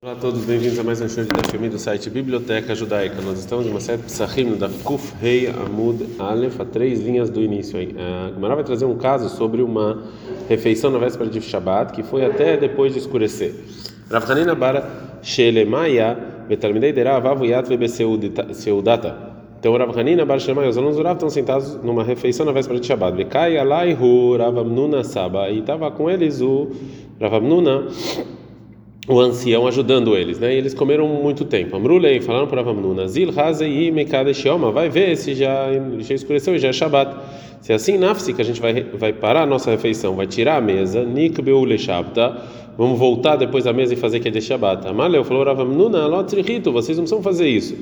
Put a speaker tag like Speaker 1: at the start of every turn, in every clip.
Speaker 1: Olá a todos, bem-vindos a mais um show de Dafyomi do site Biblioteca Judaica. Nós estamos em uma série Psachim da Kuf Rei Amud Aleph, a três linhas do início. A Gemara vai trazer um caso sobre uma refeição na véspera de Shabbat, que foi até depois de escurecer. Rav Hanina Bara Shelemaya Betalmidei Derav Avuyat Vebeseudata. Então, Rav Hanina Bar Shelemaya, os alunos do Rav estão sentados numa refeição na véspera de Shabbat. Vekai Alaihu Rav Amnuna Saba. E estava com eles o Rav Amnuna o ancião ajudando eles, né? E eles comeram muito tempo. Amrulei, falaram para Avamnuna, Zil Hazei Mekadesh Yoma, vai ver se já, já escureceu e já é Shabat. Se é assim, Nafsi, que a gente vai, vai parar a nossa refeição, vai tirar a mesa, Nikbeu Leshabta, vamos voltar depois da mesa e fazer que é de Shabat. Amaleu falou, Avamnuna, Lotrihito, vocês não precisam fazer isso.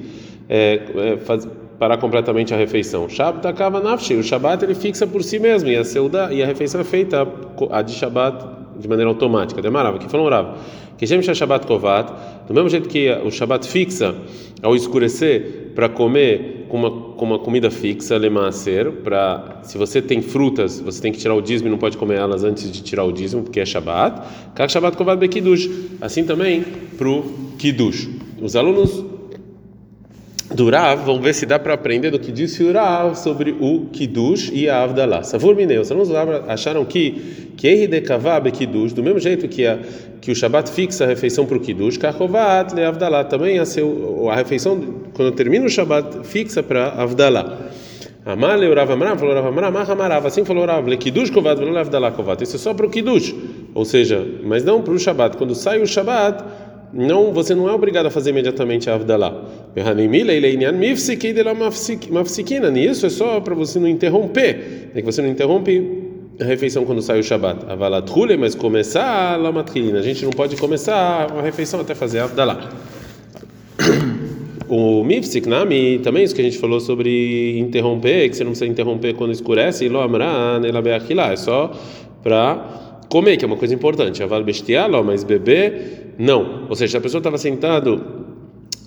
Speaker 1: É, é, faz, parar completamente a refeição. Shabbat acaba Nafshi, o Shabat ele fixa por si mesmo, e a, seuda, e a refeição é feita, a de Shabat, de maneira automática. Demarava, que falou Rav. Que Shem Shabbat Kovat, do mesmo jeito que o Shabbat fixa ao escurecer para comer com uma, com uma comida fixa, lemaser, para se você tem frutas, você tem que tirar o dízimo e não pode comer elas antes de tirar o dízimo, porque é Shabbat. Kak Shabbat Kovat Bekidush. Assim também para o Kiddush. Os alunos do Rav, vamos ver se dá para aprender do que disse o Rav sobre o Kiddush e a Avdalah. Savur Mineu, os acharam que que Eridekavabe Kiddush, do mesmo jeito que, a, que o Shabat fixa a refeição para o Kiddush, Kachovat le Avdalah, também a, seu, a refeição, quando termina o Shabat, fixa para Avdalah. Amale Rav Amram, falou Rav Amram, Mahamarav, assim falou Rav, le Kiddush Kovat, le Avdalah Kovat, isso é só para o Kiddush, ou seja, mas não para o Shabat, quando sai o Shabat, não, você não é obrigado a fazer imediatamente a Avdalah. Isso é só para você não interromper, é que você não interrompe a refeição quando sai o Shabat. Avalatrule, mas começar a lamatrina. A gente não pode começar a refeição até fazer a Avdalah. O Mifsik Nami, também isso que a gente falou sobre interromper, que você não precisa interromper quando escurece, lo amran, é só para comer, que é uma coisa importante. Aval mas beber, não. Ou seja, se a pessoa estava sentado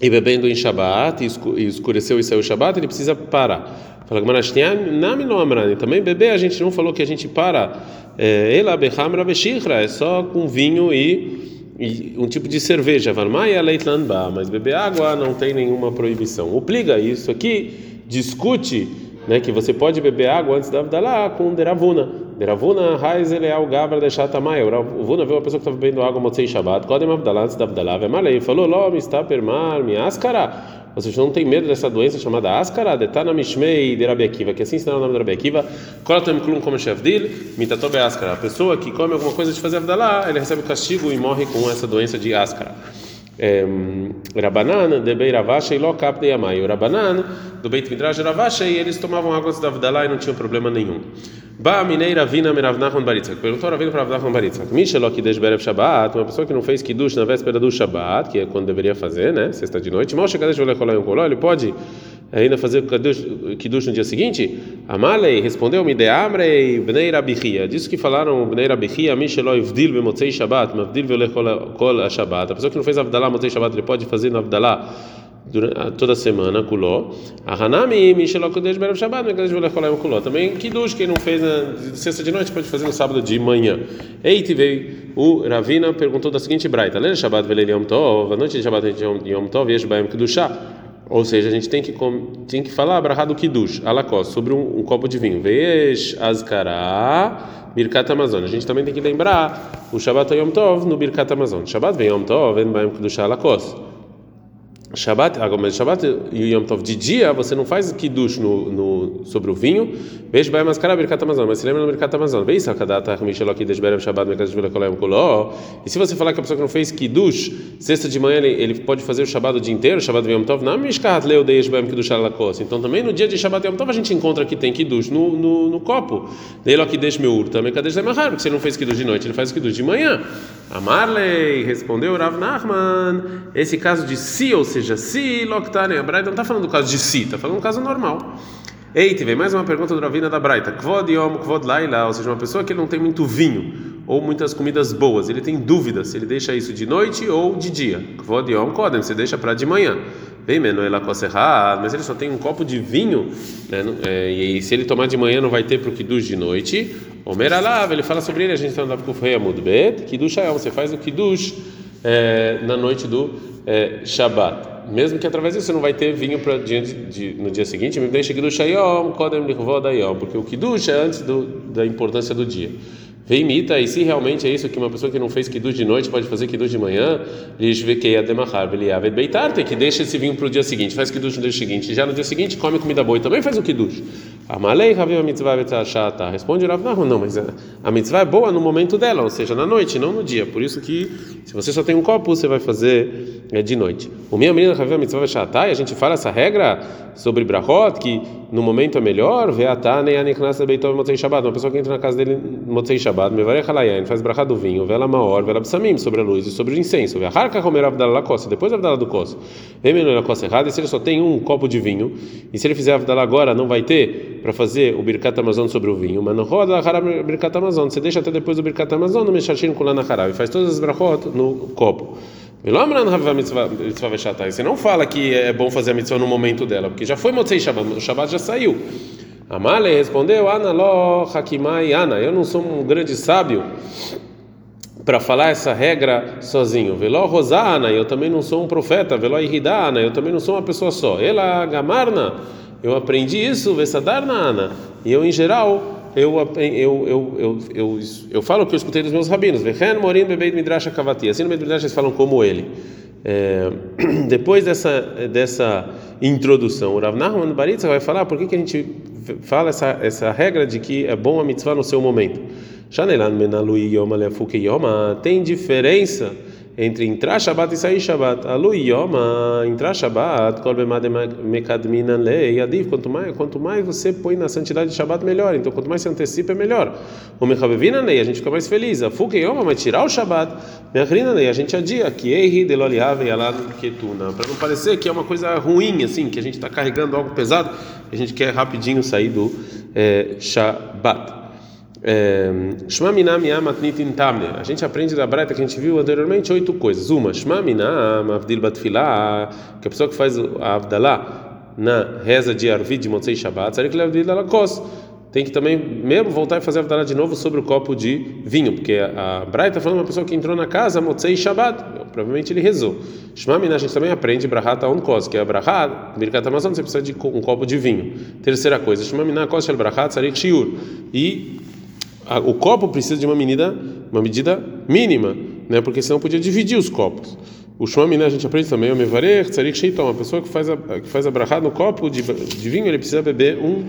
Speaker 1: e bebendo em Shabat, e escureceu e saiu Shabat, ele precisa parar. Fala amrani. Também beber a gente não falou que a gente para. É, ela beshihra, é só com vinho e, e um tipo de cerveja. Varmaia leitlanba, mas beber água não tem nenhuma proibição. O pliga isso aqui discute né, que você pode beber água antes da Abdalá com deravuna. Deravuna raiz ele é o gabra de chatamai. O Ravuna viu uma pessoa que estava bebendo água motzei Shabbat. Kodem Abdalá antes da Abdalá. Vemalei falou: Ló, me está permar, me. Ou seja, não tem medo dessa doença chamada ascara, detana mishmei de Akiva, que assim ensina o nome de Rabi Akiva, kolatem klum como shevdil, mitatobe ascara. A pessoa que come alguma coisa de fazer avdalá, ele recebe o castigo e morre com essa doença de ascara. Rabanan de Bei Ravasha e Lokap de Yamai. O Rabanan do Beit Midrash Ravasha e eles tomavam água da Avdalá e não tinham problema nenhum. Ba Mineira Vina Meravnachon Baritzak. Perguntou Ravina para Ravnachon Baritzak. Mishelok Kidesh Berev Shabbat. Uma pessoa que não fez Kiddush na véspera do Shabbat, que é quando deveria fazer, né? Sexta de noite. Moshe Kadesh Volekolai Koló. Ele pode ainda fazer Kiddush no dia seguinte? Amalei respondeu: Me deamrei Bnei Rabichia. Disso que falaram Bnei Rabichia, Mishelok Ivdil Bemotzei Shabbat, Mavdil Volekol Shabbat. A pessoa que não fez Avdalá Motzei Shabbat, ele pode fazer na Avdalá toda semana kuló. A Hanami Mishelokodesh Berev Shabbat, Mekadesh Volecholayim kuló. Também Kiddush, quem não fez na sexta de noite pode fazer no sábado de manhã. Eite veio o Ravina perguntou da seguinte braita: Lele Shabbat Velel Yom Tov, a noite de Shabbat Yom Tov, Yesh Baem Kiddushah. Ou seja, a gente tem que tem que falar abrahá do Kiddush, alakos, sobre um, um, copo de vinho. Vesh Azkará, Birkat Amazon. A gente também tem que lembrar o Shabbat Yom Tov no Birkat Amazon. Shabbat vem Yom Tov, vem Baem Kiddushah alakos. Shabbat, mas Shabbat e Yom Tov de dia, você não faz kiddush no, no sobre o vinho. Veja vai mascarar Birkat Amazon, mas se lembra no Birkat Amazon. Veja sakadata mishelok kiddush berev Shabbat mekaz vila kolayim kuló. E se você falar que a pessoa que não fez kiddush, sexta de manhã ele, ele pode fazer o Shabbat o dia inteiro, Shabbat Yom Tov, não mishkat leu deish bem kiddush alakos. Então também no dia de Shabbat Yom Tov a gente encontra que tem kiddush no, no, no copo. Deilo kiddush meur, também kadesh lemahar, porque ele não fez kiddush de noite, ele faz kiddush de manhã. Amarley respondeu Rav Nachman, esse caso de si, ou seja, si loktane, a Braita não está falando do caso de si, está falando do caso normal. Eita, vem mais uma pergunta do Ravina da Braita. Kvod yom, kvod laila, ou seja, uma pessoa que não tem muito vinho ou muitas comidas boas, ele tem dúvida se ele deixa isso de noite ou de dia. Kvod yom, kodem, você deixa para de manhã. Vem, Menoela Koserra, mas ele só tem um copo de vinho, né? É, e se ele tomar de manhã não vai ter para o Kiddush de noite. Omer Alav, ele fala sobre ele, a gente está andando com o Rei Amudbet, Kiddush Ayom, você faz o Kiddush é, na noite do é, Shabat. Mesmo que através disso você não vai ter vinho para no dia seguinte, me deixa Kiddush Ayom, Kodem Lichvod Ayom, porque o Kiddush é antes do, da importância do dia. Vem imita, e se realmente é isso que uma pessoa que não fez kiddush de noite pode fazer kiddush de manhã, que deixa esse vinho para o dia seguinte, faz kiddush no dia seguinte, já no dia seguinte come comida boa e também faz o kiddush. Amalei, Raviva mitzvah chata. Responde Rav Nahum, não, mas a mitzvah é boa no momento dela, ou seja, na noite, não no dia. Por isso que se você só tem um copo, você vai fazer é, de noite. O minha menina Raviva mitzvah chata, e a gente fala essa regra sobre brachot, que no momento é melhor, veatá nem aniknas beitov motzei shabbat. Uma pessoa que entra na casa dele motzei shabbat, mevarech alayain, faz brachá do vinho, vela maor, vela psamim, sobre a luz e sobre o incenso. Veacharka comer avdala la costa, depois avdala do costa. Vem menor a costa errada, e se ele só tem um copo de vinho, e se ele fizer avdala agora, não vai ter para fazer o Birkat Amazon sobre o vinho, mas não roda a Birkat Amazon, você deixa até depois do Birkat Amazon no Meshachim Kulana Harav, e faz todas as brachot no copo. Você não fala que é bom fazer a mitzvah no momento dela, porque já foi Motzei Shabbat, o Shabbat já saiu. Amale respondeu: Ana lo Hakimai Ana, eu não sou um grande sábio para falar essa regra sozinho. Veló Rosana, eu também não sou um profeta. Veló Iridana, eu também não sou uma pessoa só. Ela Gamarna eu aprendi isso, Vesadar Ana. E eu, em geral, eu, eu, eu, eu, eu, falo o que eu escutei dos meus rabinos. Vechen Morim Bebeit Midrash Kavati. Assim no Midrash eles falam como ele. É, depois dessa, dessa introdução, o Rav Nachman Baritza vai falar por que, que a gente fala essa, essa regra de que é bom a mitzvah no seu momento. Tem diferença entre entrar Shabbat e sair Shabbat. Alu Yoma, entrar Shabbat, Lei, quanto mais, quanto mais você põe na santidade de Shabbat, melhor. Então, quanto mais você antecipa, é melhor. O Mechavevina Lei, a gente fica mais feliz. A Fuke Yoma, mas tirar o Shabbat, Mechrina Lei, a gente adia, Ketuna. Para não parecer que é uma coisa ruim, assim, que a gente está carregando algo pesado, a gente quer rapidinho sair do é, Shabbat. Shma minam yamatnitin tamne. A gente aprende da Braita que a gente viu anteriormente oito coisas. Uma, Shma minam avdil que a pessoa que faz a avdalah na reza de Arvid de Motzei Shabbat, que ele alakos. Tem que também mesmo voltar e fazer a avdalah de novo sobre o copo de vinho, porque a Braita está falando uma pessoa que entrou na casa Motzei Shabbat, provavelmente ele rezou. Minam a gente também aprende Brahat on kos, que é Brahat, Birkat Amazon, você precisa de um copo de vinho. Terceira coisa, Shma minam kos shel Brahat, sarik shiur. E o copo precisa de uma medida, uma medida mínima, né? Porque senão podia dividir os copos. O shmami, né, a gente aprende também, o mevarer, tzarik sheitom, uma pessoa que faz a que faz a brachá no copo de, de, vinho, ele precisa beber um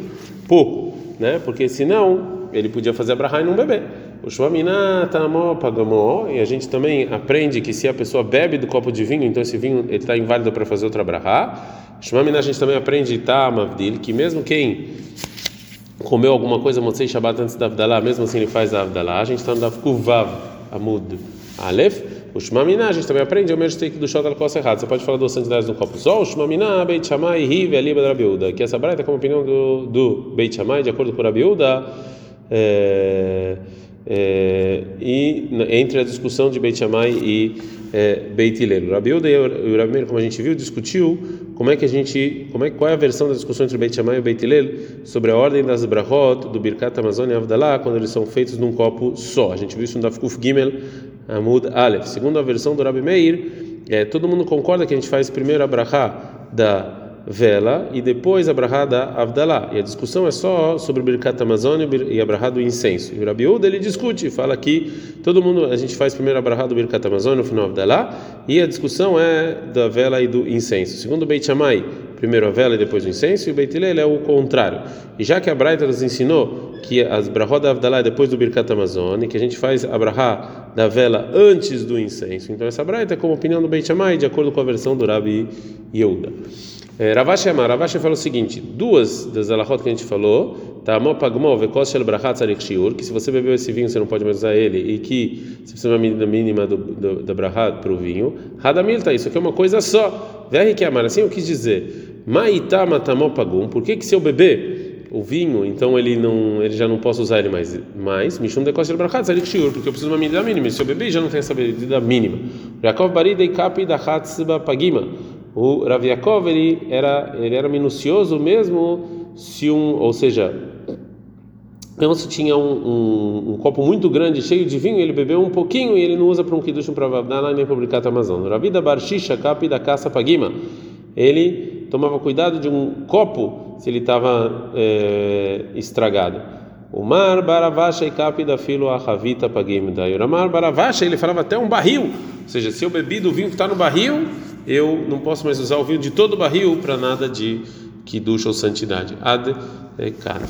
Speaker 1: pouco, né? Porque senão ele podia fazer a brachá e não beber. O shmamina tamó pagamó, e a gente também aprende que se a pessoa bebe do copo de vinho, então esse vinho está inválido para fazer outra brachá. Shmamina a gente também aprende tamavdil, que mesmo quem comeu alguma coisa Motzei Shabbat antes da Avdalah, mesmo assim ele faz a Avdalah. A gente está no Dav Kuvav Amud Aleph. O Shmamina, a gente também aprende, é o mesmo steak do Shot al errado. Você pode falar duas santidades no copo só. O Shmamina, Beit Shammai, Rive, Aliba, Rabiuda. Que essa braita como opinião do, do Beit Shammai, de acordo com Rabiuda. É, é, e entre a discussão de Beit Shammai e é, Beit Hillel. Rabi Uda e o Rabi Meir, como a gente viu, discutiu como é que a gente, como é qual é a versão da discussão entre Beit Shammai e Beit Hillel sobre a ordem das brachot do Birkat Amazônia e Avdalá quando eles são feitos num copo só. A gente viu isso no Dafkuf Gimel Amud Aleph. Segundo a versão do Rabi Meir, é, todo mundo concorda que a gente faz primeiro a brachá da vela e depois a brahá da. E a discussão é só sobre Birkat Amazônia e a brahá do incenso. E o Rabi Uda, ele discute, fala que todo mundo, a gente faz primeiro a brahá do Birkat Amazônia no final Avdalá, e a discussão é da vela e do incenso. Segundo Beit Shammai, primeiro a vela e depois o incenso, e o Beit Hillel é o contrário. E já que a Braita nos ensinou que as brahá da Avdalá é depois do Birkat Amazônia, que a gente faz a brahá da vela antes do incenso. Então essa Braita é como opinião do Beit Shammai, de acordo com a versão do Rabi Yehuda. É, Ravashi Amar, Ravashi falou o seguinte: duas das alahot que a gente falou, tá? Tzarik shiur, que se você bebeu esse vinho você não pode mais usar ele, e que você precisa de uma medida mínima do, do, da brachat para o vinho. Hadamil, tá? Isso aqui é uma coisa só. Verri que amar, assim eu quis dizer. Maitá matamopagum, por que que se eu beber o vinho, então ele não, ele já não posso usar ele mais, mais Mishum de Kosher Brachat, Zarik Shiur, porque eu preciso de uma medida mínima. Se eu beber, já não tem essa medida mínima. Yaakov e Kapi da Hatzba Pagima. O Rav Yaakov ele era ele era minucioso mesmo se um, ou seja, Então, se tinha um, um, um, copo muito grande, cheio de vinho, ele bebeu um pouquinho e ele não usa para um kiddush para Vavdala nem publicar Amazon. Ravida Barshisha, capi da caça pagima. Ele tomava cuidado de um copo se ele estava é, estragado. O mar baravasha e capi da filo a ravita pagim da Yoramar baravasha, ele falava até um barril. Ou seja, se eu bebi do vinho que está no barril, eu não posso mais usar o vinho de todo o barril para nada de kiddush ou santidade. Ad é, cara.